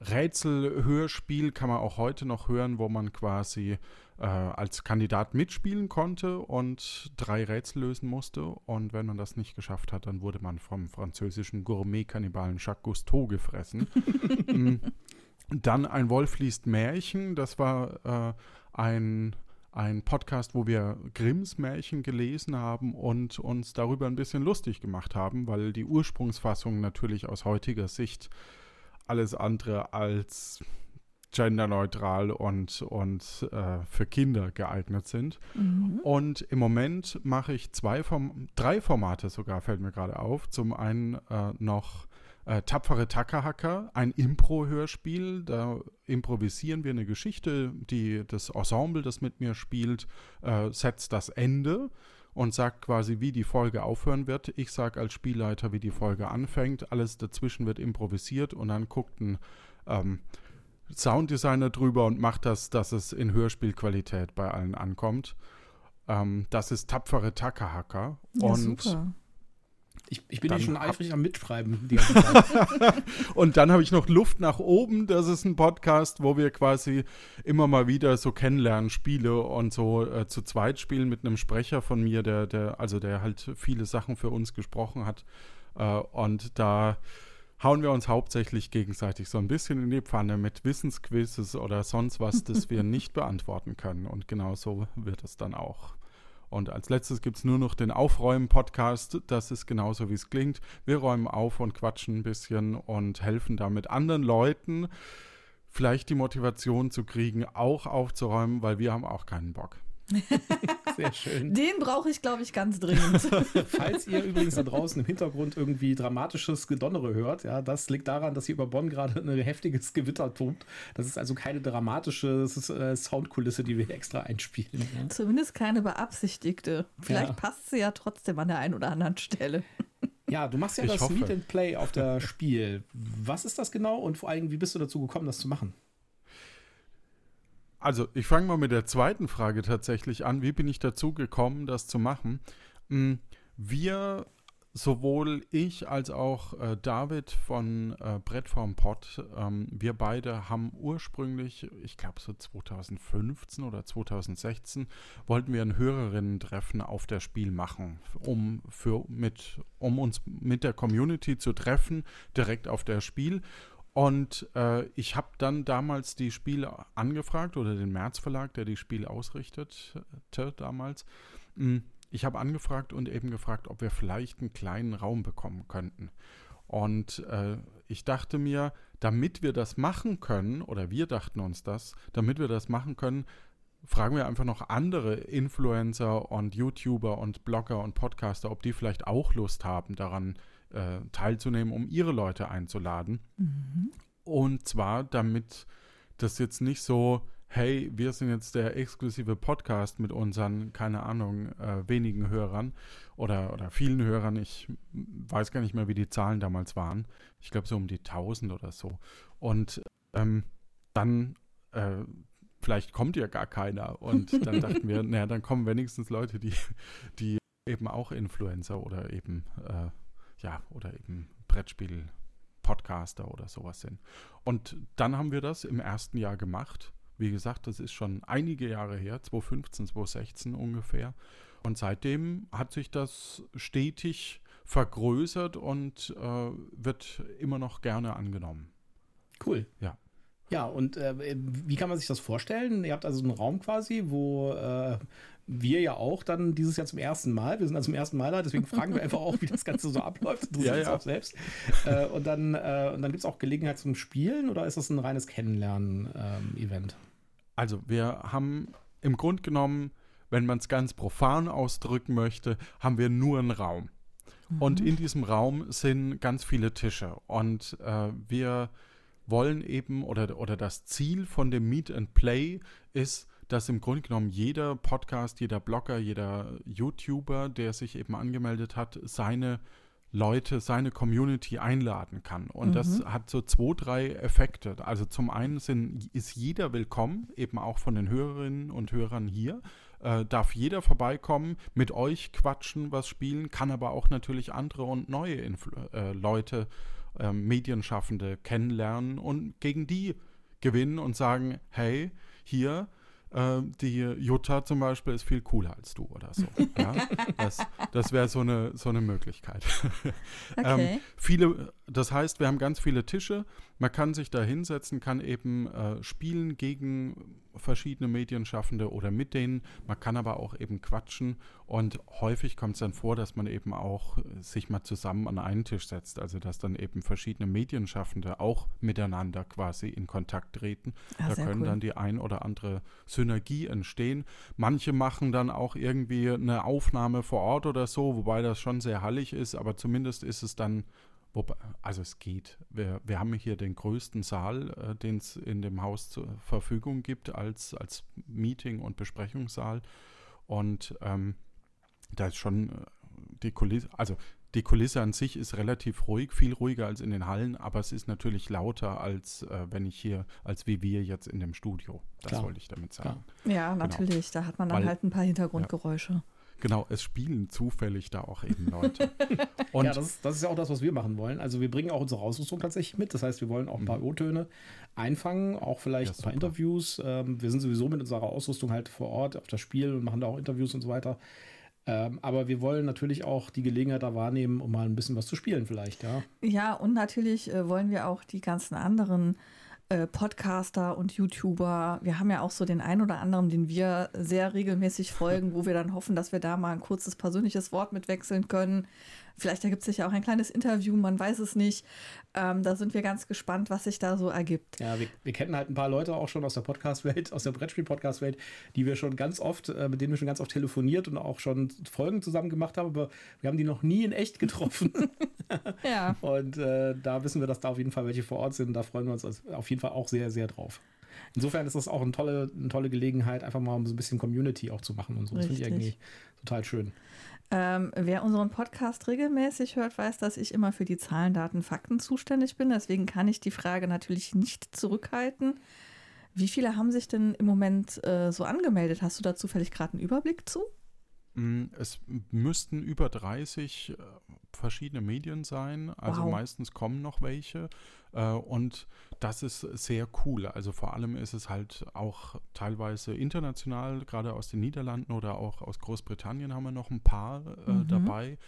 Rätselhörspiel, kann man auch heute noch hören, wo man quasi äh, als Kandidat mitspielen konnte und drei Rätsel lösen musste. Und wenn man das nicht geschafft hat, dann wurde man vom französischen Gourmet-Kannibalen Jacques Cousteau gefressen. Mm. Dann ein Wolf liest Märchen. Das war äh, ein, ein Podcast, wo wir Grimms Märchen gelesen haben und uns darüber ein bisschen lustig gemacht haben, weil die Ursprungsfassung natürlich aus heutiger Sicht alles andere als genderneutral und, und äh, für Kinder geeignet sind. Mhm. Und im Moment mache ich zwei Form drei Formate sogar, fällt mir gerade auf. Zum einen äh, noch äh, Tapfere Tackerhacker, ein Impro-Hörspiel. Da improvisieren wir eine Geschichte, die das Ensemble, das mit mir spielt, äh, setzt das Ende und sagt quasi, wie die Folge aufhören wird. Ich sage als Spielleiter, wie die Folge anfängt. Alles dazwischen wird improvisiert und dann guckt ein ähm, Sounddesigner drüber und macht das, dass es in Hörspielqualität bei allen ankommt. Ähm, das ist tapfere Tackerhacker. Ja, und super. Ich, ich bin ja schon eifrig am Mitschreiben. und dann habe ich noch Luft nach oben. Das ist ein Podcast, wo wir quasi immer mal wieder so kennenlernen, Spiele und so äh, zu zweit spielen mit einem Sprecher von mir, der, der, also der halt viele Sachen für uns gesprochen hat. Äh, und da hauen wir uns hauptsächlich gegenseitig so ein bisschen in die Pfanne mit Wissensquizzes oder sonst was, das wir nicht beantworten können. Und genau so wird es dann auch. Und als letztes gibt es nur noch den Aufräumen-Podcast. Das ist genauso, wie es klingt. Wir räumen auf und quatschen ein bisschen und helfen damit anderen Leuten, vielleicht die Motivation zu kriegen, auch aufzuräumen, weil wir haben auch keinen Bock. Sehr schön. Den brauche ich, glaube ich, ganz dringend. Falls ihr übrigens da draußen im Hintergrund irgendwie dramatisches Gedonnere hört, ja, das liegt daran, dass hier über Bonn gerade ein heftiges Gewitter tobt. Das ist also keine dramatische äh, Soundkulisse, die wir extra einspielen. Ja. Zumindest keine beabsichtigte. Vielleicht ja. passt sie ja trotzdem an der einen oder anderen Stelle. Ja, du machst ja ich das hoffe. Meet and Play auf der Spiel. Was ist das genau und vor allem, wie bist du dazu gekommen, das zu machen? Also, ich fange mal mit der zweiten Frage tatsächlich an. Wie bin ich dazu gekommen, das zu machen? Hm, wir, sowohl ich als auch äh, David von äh, Brett vom Pott, ähm, wir beide haben ursprünglich, ich glaube so 2015 oder 2016, wollten wir ein Hörerinnen-Treffen auf der Spiel machen, um, für, mit, um uns mit der Community zu treffen, direkt auf der Spiel. Und äh, ich habe dann damals die Spiele angefragt oder den März Verlag, der die Spiele ausrichtete damals. Hm, ich habe angefragt und eben gefragt, ob wir vielleicht einen kleinen Raum bekommen könnten. Und äh, ich dachte mir, damit wir das machen können, oder wir dachten uns das, damit wir das machen können, fragen wir einfach noch andere Influencer und YouTuber und Blogger und Podcaster, ob die vielleicht auch Lust haben daran, äh, teilzunehmen, um ihre Leute einzuladen. Mhm. Und zwar, damit das jetzt nicht so, hey, wir sind jetzt der exklusive Podcast mit unseren, keine Ahnung, äh, wenigen Hörern oder, oder vielen Hörern. Ich weiß gar nicht mehr, wie die Zahlen damals waren. Ich glaube so um die 1000 oder so. Und ähm, dann, äh, vielleicht kommt ja gar keiner. Und dann dachten wir, naja, dann kommen wenigstens Leute, die, die eben auch Influencer oder eben äh, ja, oder eben Brettspiel Podcaster oder sowas sind. Und dann haben wir das im ersten Jahr gemacht. Wie gesagt, das ist schon einige Jahre her, 2015, 2016 ungefähr. Und seitdem hat sich das stetig vergrößert und äh, wird immer noch gerne angenommen. Cool. Ja. Ja, und äh, wie kann man sich das vorstellen? Ihr habt also einen Raum quasi, wo äh, wir ja auch dann dieses Jahr zum ersten Mal. Wir sind also zum ersten Mal da, deswegen fragen wir einfach auch, wie das Ganze so abläuft. Du ja, ja. auch selbst. Äh, und dann, äh, dann gibt es auch Gelegenheit zum Spielen oder ist das ein reines Kennenlernen-Event? Ähm, also, wir haben im Grunde genommen, wenn man es ganz profan ausdrücken möchte, haben wir nur einen Raum. Mhm. Und in diesem Raum sind ganz viele Tische. Und äh, wir wollen eben, oder, oder das Ziel von dem Meet and Play ist, dass im Grunde genommen jeder Podcast, jeder Blogger, jeder YouTuber, der sich eben angemeldet hat, seine Leute, seine Community einladen kann. Und mhm. das hat so zwei, drei Effekte. Also zum einen sind, ist jeder willkommen, eben auch von den Hörerinnen und Hörern hier. Äh, darf jeder vorbeikommen, mit euch quatschen, was spielen, kann aber auch natürlich andere und neue Influ äh, Leute, äh, Medienschaffende kennenlernen und gegen die gewinnen und sagen, hey, hier, äh, die Jutta zum Beispiel ist viel cooler als du oder so. Ja? Das, das wäre so eine, so eine Möglichkeit. Ähm, okay. ähm, viele, das heißt, wir haben ganz viele Tische man kann sich da hinsetzen, kann eben äh, spielen gegen verschiedene Medienschaffende oder mit denen. Man kann aber auch eben quatschen und häufig kommt es dann vor, dass man eben auch sich mal zusammen an einen Tisch setzt. Also dass dann eben verschiedene Medienschaffende auch miteinander quasi in Kontakt treten. Ah, da können cool. dann die ein oder andere Synergie entstehen. Manche machen dann auch irgendwie eine Aufnahme vor Ort oder so, wobei das schon sehr hallig ist, aber zumindest ist es dann Wobei, also es geht. Wir, wir haben hier den größten Saal, äh, den es in dem Haus zur Verfügung gibt, als, als Meeting- und Besprechungssaal. Und ähm, da ist schon äh, die Kulisse, also die Kulisse an sich ist relativ ruhig, viel ruhiger als in den Hallen, aber es ist natürlich lauter, als äh, wenn ich hier, als wie wir jetzt in dem Studio. Das Klar. wollte ich damit sagen. Ja, natürlich. Da hat man dann Weil- halt ein paar Hintergrundgeräusche. Genau, es spielen zufällig da auch eben Leute. Und ja, das ist, das ist ja auch das, was wir machen wollen. Also wir bringen auch unsere Ausrüstung tatsächlich mit. Das heißt, wir wollen auch ein paar O-Töne einfangen, auch vielleicht Ja, ein paar. Interviews. Ähm, wir sind sowieso mit unserer Ausrüstung halt vor Ort auf das Spiel und machen da auch Interviews und so weiter. Ähm, aber wir wollen natürlich auch die Gelegenheit da wahrnehmen, um mal ein bisschen was zu spielen vielleicht, ja. Ja, und natürlich äh, wollen wir auch die ganzen anderen äh, Podcaster und YouTuber, wir haben ja auch so den einen oder anderen, den wir sehr regelmäßig folgen, wo wir dann hoffen, dass wir da mal ein kurzes persönliches Wort mitwechseln können. Vielleicht ergibt sich ja auch ein kleines Interview, man weiß es nicht. Ähm, da sind wir ganz gespannt, was sich da so ergibt. Ja, wir, wir kennen halt ein paar Leute auch schon aus der Podcast-Welt, aus der Brettspiel-Podcast-Welt, die wir schon ganz oft, äh, mit denen wir schon ganz oft telefoniert und auch schon Folgen zusammen gemacht haben, aber wir haben die noch nie in echt getroffen. Ja. Und äh, da wissen wir, dass da auf jeden Fall welche vor Ort sind. Da freuen wir uns als- auf jeden Fall auch sehr, sehr drauf. Insofern ist das auch eine tolle, eine tolle Gelegenheit, einfach mal so ein bisschen Community auch zu machen und so. Das finde ich eigentlich total schön. Ähm, wer unseren Podcast regelmäßig hört, weiß, dass ich immer für die Zahlen, Daten, Fakten zuständig bin. Deswegen kann ich die Frage natürlich nicht zurückhalten. Wie viele haben sich denn im Moment äh, so angemeldet? Hast du da zufällig gerade einen Überblick zu? Mm, Es müssten über 30 äh, verschiedene Medien sein. Also Wow. meistens kommen noch welche. Äh, und das ist sehr cool. Also vor allem ist es halt auch teilweise international, gerade aus den Niederlanden oder auch aus Großbritannien haben wir noch ein paar äh, Mhm. dabei.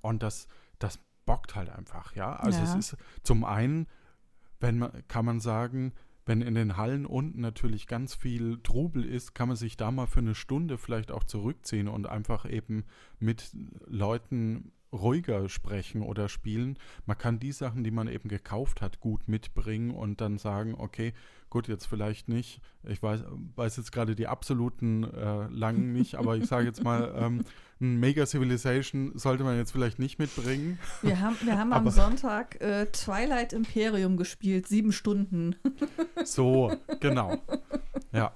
Und das, das bockt halt einfach, ja. Also Ja. es ist zum einen, wenn man, kann man sagen, wenn in den Hallen unten natürlich ganz viel Trubel ist, kann man sich da mal für eine Stunde vielleicht auch zurückziehen und einfach eben mit Leuten ruhiger sprechen oder spielen. Man kann die Sachen, die man eben gekauft hat, gut mitbringen und dann sagen, okay, gut, jetzt vielleicht nicht. Ich weiß, weiß jetzt gerade die absoluten äh, langen nicht, aber ich sage jetzt mal, ähm, ein Mega Civilization sollte man jetzt vielleicht nicht mitbringen. Wir haben, wir haben am Sonntag äh, Twilight Imperium gespielt, sieben Stunden. So, genau. Ja.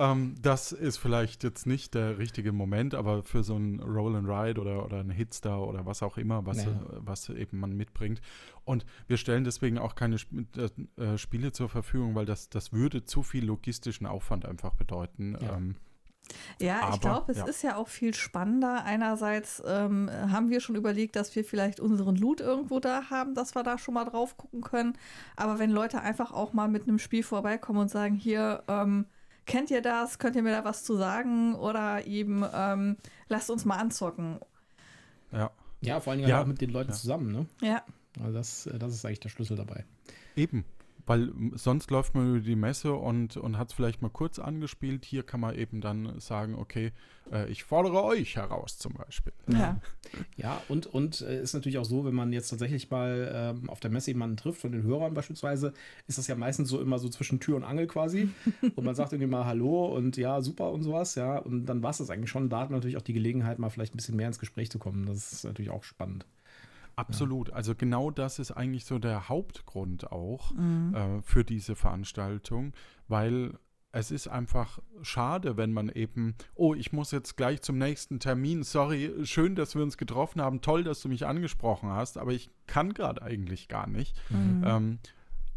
Ähm, das ist vielleicht jetzt nicht der richtige Moment, aber für so ein Roll and Ride oder, oder ein Hitstar oder was auch immer, was, Ja. äh, was eben man mitbringt. Und wir stellen deswegen auch keine Sp äh, äh, Spiele zur Verfügung, weil das, das würde zu viel logistischen Aufwand einfach bedeuten. Ja. Ähm, Ja, Aber, ich glaube, es ja. ist ja auch viel spannender. Einerseits ähm, haben wir schon überlegt, dass wir vielleicht unseren Loot irgendwo da haben, dass wir da schon mal drauf gucken können. Aber wenn Leute einfach auch mal mit einem Spiel vorbeikommen und sagen, hier, ähm, kennt ihr das? Könnt ihr mir da was zu sagen? Oder eben, ähm, lasst uns mal anzocken. ja. Ja, vor allen Dingen Ja. auch mit den Leuten Ja. zusammen, ne? Ja, Also das, äh, das ist eigentlich der Schlüssel dabei. Eben, weil sonst läuft man über die Messe und, und hat es vielleicht mal kurz angespielt. Hier kann man eben dann sagen, okay, äh, ich fordere euch heraus zum Beispiel. ja. Ja, und, und äh, ist natürlich auch so, wenn man jetzt tatsächlich mal ähm, auf der Messe jemanden trifft, von den Hörern beispielsweise, ist das ja meistens so immer so zwischen Tür und Angel quasi. und man sagt irgendwie mal Hallo und ja, super und sowas, ja. Und dann war es das eigentlich schon. Da hat man natürlich auch die Gelegenheit, mal vielleicht ein bisschen mehr ins Gespräch zu kommen. Das ist natürlich auch spannend. Absolut. Also genau das ist eigentlich so der Hauptgrund auch Mhm. äh, für diese Veranstaltung, weil es ist einfach schade, wenn man eben, oh, ich muss jetzt gleich zum nächsten Termin, sorry, schön, dass wir uns getroffen haben, toll, dass du mich angesprochen hast, aber ich kann gerade eigentlich gar nicht. Mhm. Ähm,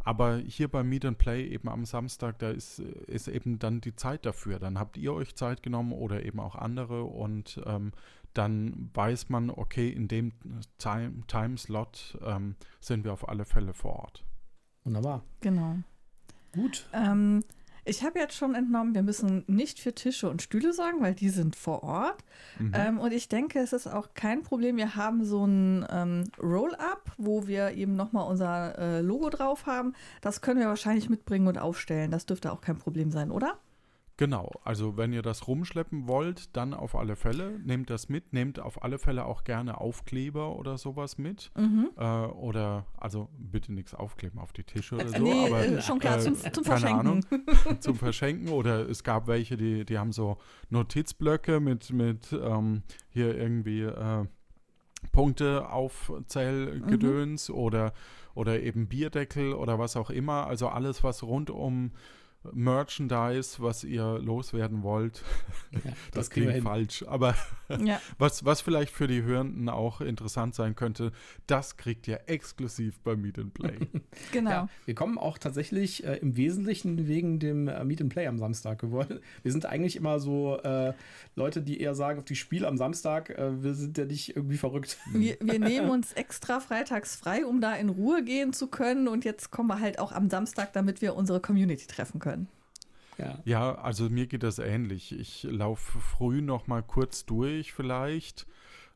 aber hier bei Meet and Play eben am Samstag, da ist, ist eben dann die Zeit dafür. Dann habt ihr euch Zeit genommen oder eben auch andere und ähm, dann weiß man, okay, in dem Time, Timeslot ähm, sind wir auf alle Fälle vor Ort. Wunderbar. Genau. Gut. Ähm, Ich habe jetzt schon entnommen, wir müssen nicht für Tische und Stühle sorgen, weil die sind vor Ort. Mhm. Ähm, und ich denke, es ist auch kein Problem. Wir haben so ein ähm, Roll-Up, wo wir eben nochmal unser äh, Logo drauf haben. Das können wir wahrscheinlich mitbringen und aufstellen. Das dürfte auch kein Problem sein, oder? Genau, also wenn ihr das rumschleppen wollt, dann auf alle Fälle, nehmt das mit, nehmt auf alle Fälle auch gerne Aufkleber oder sowas mit. Mhm. Äh, oder, also bitte nichts aufkleben auf die Tische oder äh, so. Nee, aber, äh, schon klar, äh, zum, zum Verschenken. Ahnung, zum Verschenken. Oder es gab welche, die, die haben so Notizblöcke mit, mit ähm, hier irgendwie äh, Punkte Aufzählgedöns mhm. oder, oder eben Bierdeckel oder was auch immer. Also alles, was rund um Merchandise, was ihr loswerden wollt. Ja, das, das klingt falsch, aber ja. was, was vielleicht für die Hörenden auch interessant sein könnte, das kriegt ihr exklusiv bei Meet and Play. genau. Ja, wir kommen auch tatsächlich äh, im Wesentlichen wegen dem äh, Meet and Play am Samstag geworden. Wir sind eigentlich immer so äh, Leute, die eher sagen, auf die Spiel am Samstag, äh, wir sind ja nicht irgendwie verrückt. Wir, wir nehmen uns extra freitags frei, um da in Ruhe gehen zu können und jetzt kommen wir halt auch am Samstag, damit wir unsere Community treffen können. Ja. ja, also mir geht das ähnlich. Ich laufe früh noch mal kurz durch vielleicht.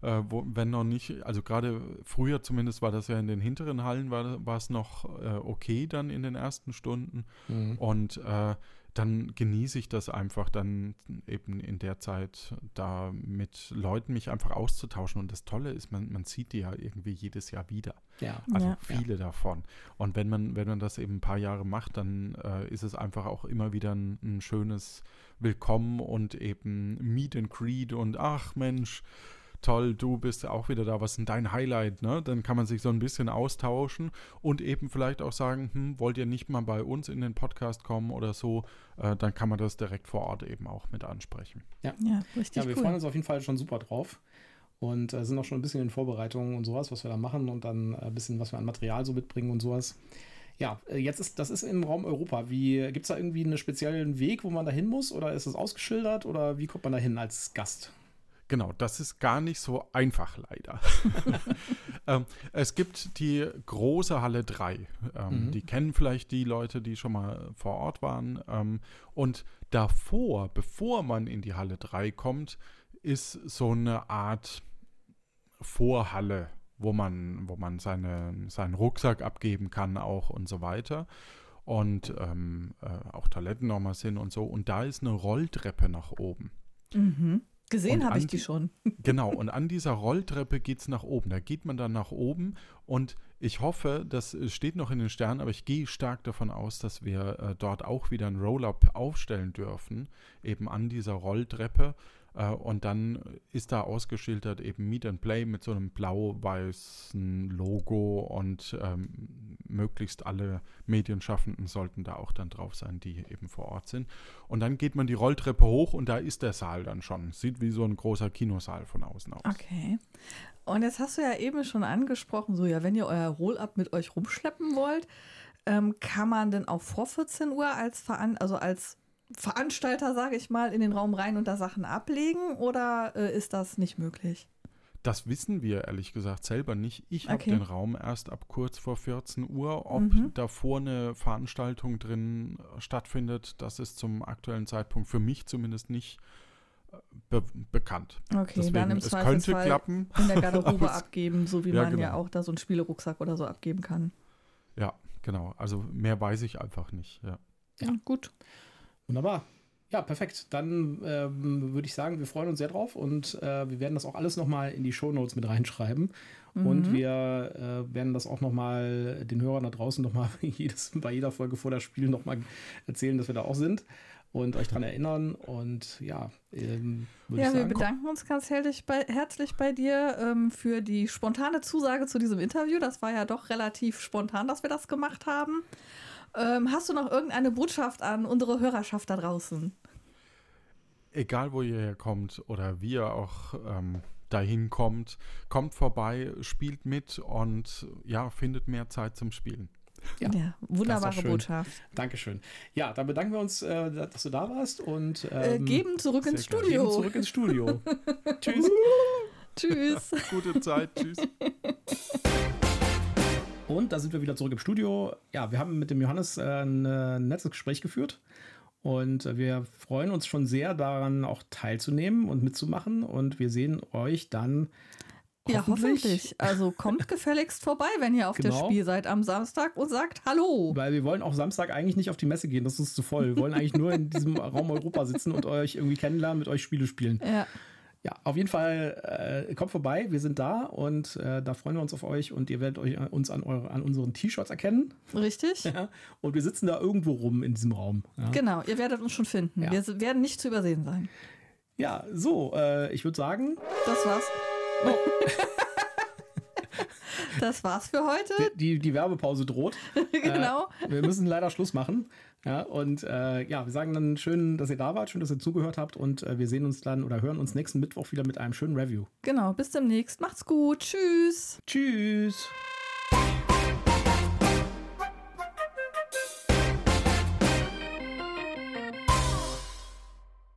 Äh, wo, wenn noch nicht, also gerade früher zumindest war das ja in den hinteren Hallen, war, war es noch äh, okay dann in den ersten Stunden. Mhm. Und äh, dann genieße ich das einfach dann eben in der Zeit da mit Leuten mich einfach auszutauschen. Und das Tolle ist, man, man sieht die ja irgendwie jedes Jahr wieder. Ja. Also ja. viele ja. davon. Und wenn man, wenn man das eben ein paar Jahre macht, dann äh, ist es einfach auch immer wieder ein, ein schönes Willkommen und eben Meet and Greet und ach Mensch, toll, du bist auch wieder da, was ist denn dein Highlight? Ne? Dann kann man sich so ein bisschen austauschen und eben vielleicht auch sagen, hm, wollt ihr nicht mal bei uns in den Podcast kommen oder so, äh, dann kann man das direkt vor Ort eben auch mit ansprechen. Ja, ja richtig. Ja, wir cool. freuen uns auf jeden Fall schon super drauf und äh, sind auch schon ein bisschen in Vorbereitungen und sowas, was wir da machen und dann äh, ein bisschen, was wir an Material so mitbringen und sowas. Ja, äh, jetzt ist das ist im Raum Europa. Wie gibt es da irgendwie einen speziellen Weg, wo man da hin muss oder ist es ausgeschildert oder wie kommt man da hin als Gast? Genau, das ist gar nicht so einfach leider. ähm, es gibt die große Halle 3. Ähm, mhm. Die kennen vielleicht die Leute, die schon mal vor Ort waren. Ähm, und davor, bevor man in die Halle 3 kommt, ist so eine Art Vorhalle, wo man, wo man seine, seinen Rucksack abgeben kann auch und so weiter. Und ähm, äh, auch Toiletten nochmal sind und so. Und da ist eine Rolltreppe nach oben. Mhm. Gesehen habe ich die schon. Genau, und an dieser Rolltreppe geht es nach oben. Da geht man dann nach oben und ich hoffe, das steht noch in den Sternen, aber ich gehe stark davon aus, dass wir äh, dort auch wieder ein Roll-Up aufstellen dürfen, eben an dieser Rolltreppe. Äh, und dann ist da ausgeschildert eben Meet and Play mit so einem blau-weißen Logo und ähm, möglichst alle Medienschaffenden sollten da auch dann drauf sein, die eben vor Ort sind. Und dann geht man die Rolltreppe hoch und da ist der Saal dann schon. Sieht wie so ein großer Kinosaal von außen aus. Okay. Und jetzt hast du ja eben schon angesprochen, so ja, wenn ihr euer Roll-Up mit euch rumschleppen wollt, ähm, kann man denn auch vor 14 Uhr als Veran also als Veranstalter, sage ich mal, in den Raum rein und da Sachen ablegen oder äh, ist das nicht möglich? Das wissen wir ehrlich gesagt selber nicht. Ich okay. habe den Raum erst ab kurz vor 14 Uhr. Ob mhm. davor eine Veranstaltung drin stattfindet, das ist zum aktuellen Zeitpunkt für mich zumindest nicht äh, be bekannt. Okay, Deswegen, dann im es könnte klappen. in der Garderobe abgeben, so wie ja, man genau. ja auch da so einen Spielerucksack oder so abgeben kann. Ja, genau. Also mehr weiß ich einfach nicht. Ja, ja gut. Wunderbar. Ja, perfekt. Dann ähm, würde ich sagen, wir freuen uns sehr drauf und äh, wir werden das auch alles nochmal in die Shownotes mit reinschreiben. Mhm. Und wir äh, werden das auch nochmal den Hörern da draußen nochmal bei jeder Folge vor das Spiel nochmal erzählen, dass wir da auch sind und euch daran erinnern. Und ja, ähm, ja, wir bedanken uns ganz herzlich bei, herzlich bei dir ähm, für die spontane Zusage zu diesem Interview. Das war ja doch relativ spontan, dass wir das gemacht haben. Ähm, hast du noch irgendeine Botschaft an unsere Hörerschaft da draußen? Egal, wo ihr herkommt oder wie ihr auch ähm, dahin kommt, kommt vorbei, spielt mit und ja, findet mehr Zeit zum Spielen. Ja, ja wunderbare Botschaft. Dankeschön. Ja, dann bedanken wir uns, äh, dass du da warst und äh, ähm, äh, geben zurück ins Studio. Geben zurück ins Studio. Tschüss. Tschüss. Gute Zeit. Tschüss. Und da sind wir wieder zurück im Studio. Ja, wir haben mit dem Johannes äh, ein nettes Gespräch geführt. Und äh, wir freuen uns schon sehr daran, auch teilzunehmen und mitzumachen. Und wir sehen euch dann ja, hoffentlich. Also kommt gefälligst vorbei, wenn ihr auf genau. der Spiel seid am Samstag und sagt Hallo. Weil wir wollen auch Samstag eigentlich nicht auf die Messe gehen, das ist zu voll. Wir wollen eigentlich nur in diesem Raum Europa sitzen und euch irgendwie kennenlernen, mit euch Spiele spielen. Ja. Ja, auf jeden Fall äh, kommt vorbei, wir sind da und äh, da freuen wir uns auf euch und ihr werdet euch äh, uns an, eure, an unseren T-Shirts erkennen. Richtig. Ja, und wir sitzen da irgendwo rum in diesem Raum. Ja. Genau, ihr werdet uns schon finden. Ja. Wir werden nicht zu übersehen sein. Ja, so, äh, ich würde sagen. Das war's. Oh. das war's für heute. Die, die, Werbepause droht. genau. Äh, wir müssen leider Schluss machen. Ja, und äh, ja, wir sagen dann schön, dass ihr da wart, schön, dass ihr zugehört habt und äh, wir sehen uns dann oder hören uns nächsten Mittwoch wieder mit einem schönen Review. Genau, bis demnächst. Macht's gut. Tschüss. Tschüss.